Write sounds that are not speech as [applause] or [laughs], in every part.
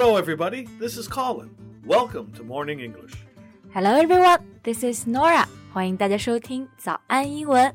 Hello, everybody. This is Colin. Welcome to Morning English. Hello, everyone. This is Norah. 欢迎大家收听早安英文。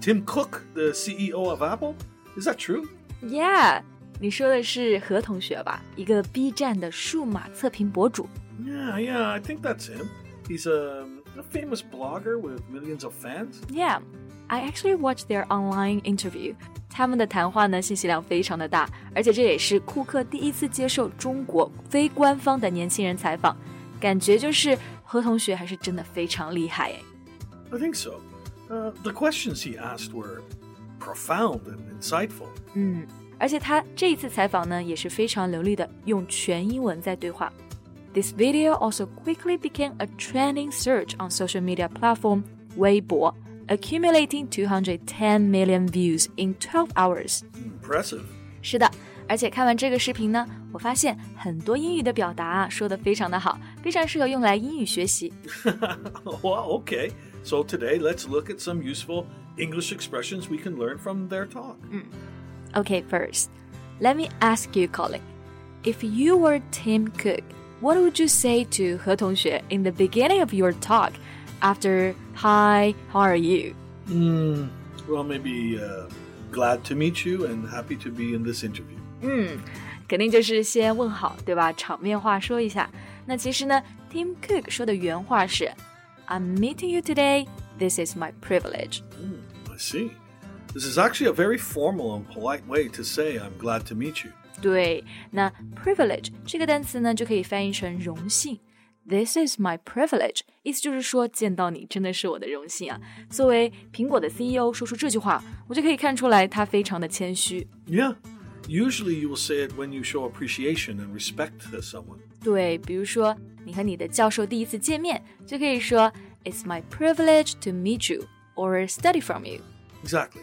Tim Cook, the CEO of Apple. Is that true? Yeah，你说的是何同学吧？一个 B 站的数码测评博主。 Yeah, yeah, I think that's him. He's a, a famous blogger with millions of fans. Yeah, I actually watched their online interview. 他们的谈话呢，信息量非常的大，而且这也是库克第一次接受中国非官方的年轻人采访，感觉就是何同学还是真的非常厉害诶。 I think so. Uh, the questions he asked were profound and insightful. 嗯，而且他这一次采访呢，也是非常流利的用全英文在对话。This video also quickly became a trending search on social media platform 微博，accumulating 210 million views in 12 hours。 Impressive. 是的，而且看完这个视频呢，我发现很多英语的表达啊说的非常的好，非常适合用来英语学习。 well, okay. So today, let's look at some useful English expressions we can learn from their talk. Okay, first, let me ask you, Colin. If you were Tim Cook, what would you say to 何同学 in the beginning of your talk after Hi, how are you? Hmm. Well, maybe uh, glad to meet you and happy to be in this interview. 嗯，肯定就是先问好，对吧？场面话说一下。那其实呢，Tim Cook 说的原话是 ：“I'm meeting you today. This is my privilege.” I see. This is actually a very formal and polite way to say I'm glad to meet you. 对，那 privilege 这个单词呢，就可以翻译成荣幸。This is my privilege，意思就是说见到你真的是我的荣幸啊。作为苹果的 CEO 说出这句话，我就可以看出来他非常的谦虚。 Yeah. Usually you will say it when you show appreciation and respect to someone. 对，比如说 你和你的教授第一次见面，就可以说 "It's my privilege to meet you" or "study from you." Exactly.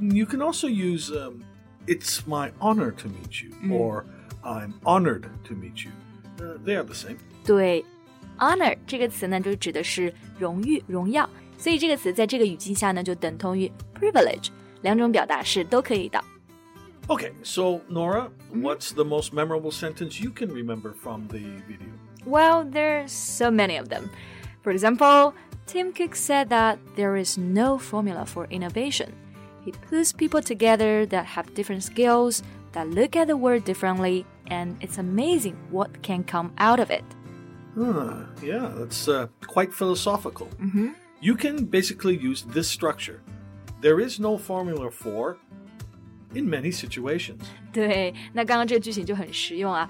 You can also use um, "It's my honor to meet you" mm. or "I'm honored to meet you." Uh, they are the same. 对，honor 这个词呢，就指的是荣誉、荣耀，所以这个词在这个语境下呢，就等同于 privilege，两种表达是都可以的。Okay, so Norah, mm-hmm. what's the most memorable sentence you can remember from the video? Well, there's so many of them. For example, Tim Cook said that there is no formula for innovation. He puts people together that have different skills, that look at the world differently, and it's amazing what can come out of it. Ah, yeah, that's uh, quite philosophical. You can basically use this structure. There is no formula for in many situations. [laughs] 对，那刚刚这个句型就很实用啊。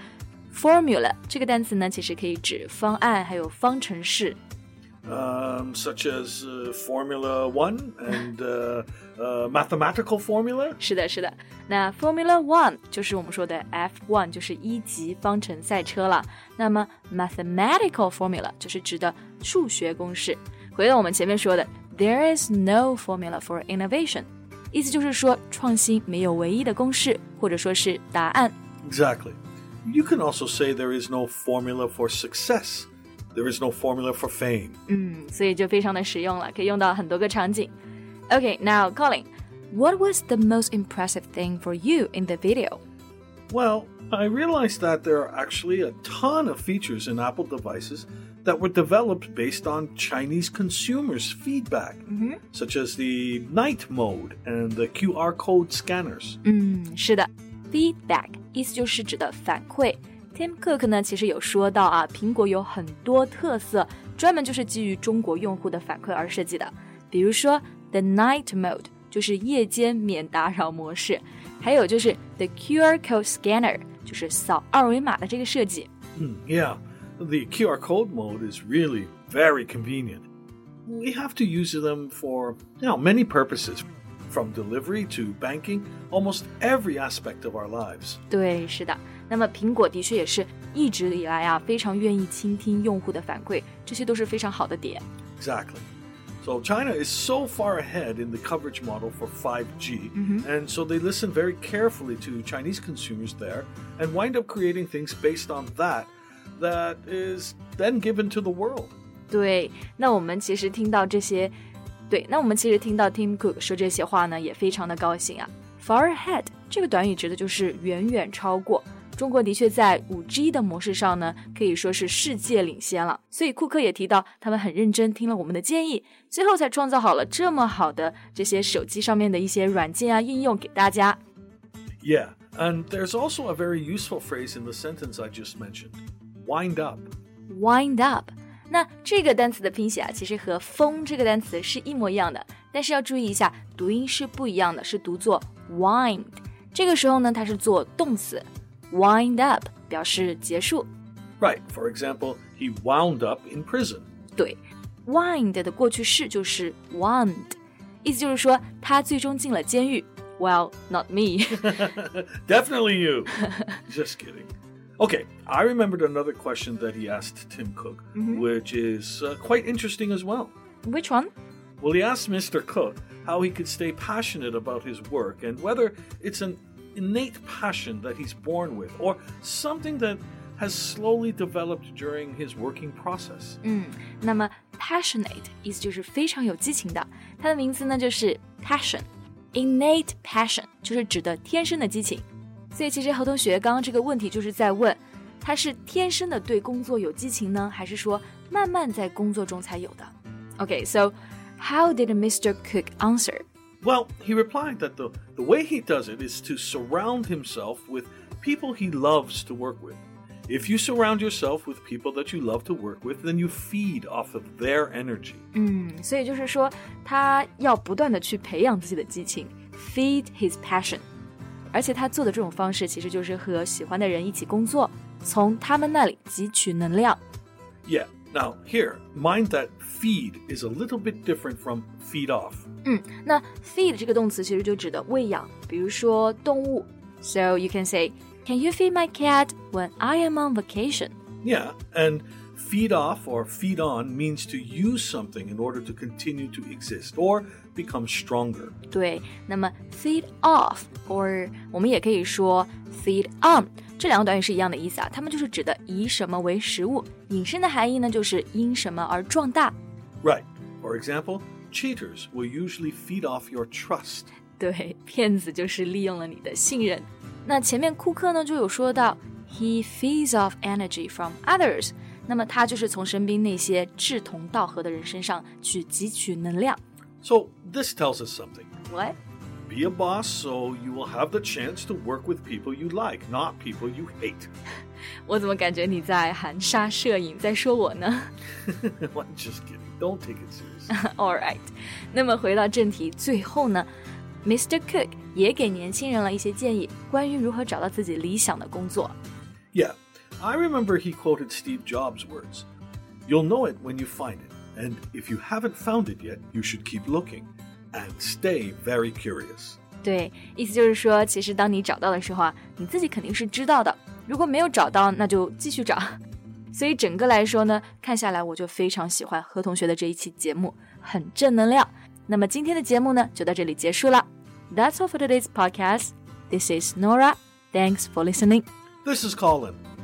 Formula 这个单词呢，其实可以指方案，还有方程式。 Um, such as uh, Formula One and uh, uh, mathematical formula. 是的，是的。那 Formula One 就是我们说的 F1，就是一级方程赛车了。那么 mathematical formula 就是指的数学公式。回到我们前面说的，There is no formula for innovation，意思就是说创新没有唯一的公式，或者说是答案。 Exactly. You can also say there is no formula for success. There is no formula for fame. 嗯，所以就非常的实用了，可以用到很多个场景。Okay, now Colin, what was the most impressive thing for you in the video? Well, I realized that there are actually a ton of features in Apple devices that were developed based on Chinese consumers' feedback, such as the night mode and the QR code scanners. 嗯，是的 ，feedback 意思就是指的反馈。Tim Cook 呢，其实有说到啊，苹果有很多特色，专门就是基于中国用户的反馈而设计的。比如说 the night mode，就是夜间免打扰模式，还有就是 the QR code scanner，就是扫二维码的这个设计。 Yeah, the QR code mode is really very convenient. We have to use them for you know, many purposes. from delivery to banking, almost every aspect of our lives. 对，是的。那么苹果的确也是一直以来啊，非常愿意倾听用户的反馈，这些都是非常好的点。Exactly. So China is so far ahead in the coverage model for 5G, and so they listen very carefully to Chinese consumers there and wind up creating things based on that that is then given to the world. 对，那我们其实听到这些， 对，那我们其实听到 Tim Cook 说这些话呢，也非常的高兴啊。Far ahead 这个短语指的就是远远超过。中国的确在五 G 的模式上呢，可以说是世界领先了。所以库克也提到，他们很认真听了我们的建议，最后才创造好了这么好的这些手机上面的一些软件啊应用给大家。Yeah, and there's also a very useful phrase in the sentence I just mentioned wind up. Wind up， 那这个单词的拼写啊，其实和风这个单词是一模一样的，但是要注意一下，读音是不一样的，是读作 wind。这个时候呢，它是做动词。wind up 表示结束。 Right, for example, he wound up in prison. 对，wind 的过去式就是 wound，意思就是说他最终进了监狱。Well, not me 。 [laughs] Definitely you. [laughs] Just kidding. Okay, I remembered another question that he asked Tim Cook, which is uh, quite interesting as well. Which one? Well, he asked Mr. Cook how he could stay passionate about his work and whether it's an innate passion that he's born with or something that has slowly developed during his working process. 嗯，那么 passionate 意思就是非常有激情的，它的名词呢就是 passion。innate passion 就是指的天生的激情。 所以其实何同学刚刚这个问题就是在问，他是天生的对工作有激情呢，还是说慢慢在工作中才有的？Okay, so how did Mr. Cook answer? Well, he replied that the, the way he does it is to surround himself with people he loves to work with. If you surround yourself with people that you love to work with, then you feed off of their energy. 嗯，所以就是说，他要不断的去培养自己的激情，feed his passion。 而且他做的这种方式，其实就是和喜欢的人一起工作，从他们那里汲取能量。 Yeah. Now, here, mind that feed is a little bit different from feed off. 嗯，那 feed 这个动词其实就指的喂养，比如说动物。So you can say, Can you feed my cat when I am on vacation? Yeah, and feed off or feed on means to use something in order to continue to exist or become stronger. 对，那么 feed off or 我们也可以说 feed on，这两个短语是一样的意思啊，它们就是指的以什么为食物，引申的含义呢就是因什么而壮大。 Right. For example, cheaters will usually feed off your trust. 对，骗子就是利用了你的信任。那前面库克呢就有说到，he feeds off energy from others， 那么他就是从身边那些志同道合的人身上去汲取能量。 So, this tells us something. What？ Be a boss so you will have the chance to work with people you like, not people you hate. [laughs] 我怎么感觉你在含沙射影，在说我呢 I'm [laughs] just kidding. Don't take it seriously. [laughs] ？All right，那么回到正题，最后呢，Mr. Cook 也给年轻人了一些建议，关于如何找到自己理想的工作。 yeah, I remember he quoted Steve Jobs' words You'll know it when you find it, and if you haven't found it yet, you should keep looking and stay very curious. 对，意思就是说，其实当你找到的时候啊，你自己肯定是知道的。如果没有找到，那就继续找。所以整个来说呢，看下来我就非常喜欢何同学的这一期节目，很正能量。那么今天的节目呢，就到这里结束了。That's [laughs] all for today's podcast. This is Norah. Thanks for listening. This is Colin.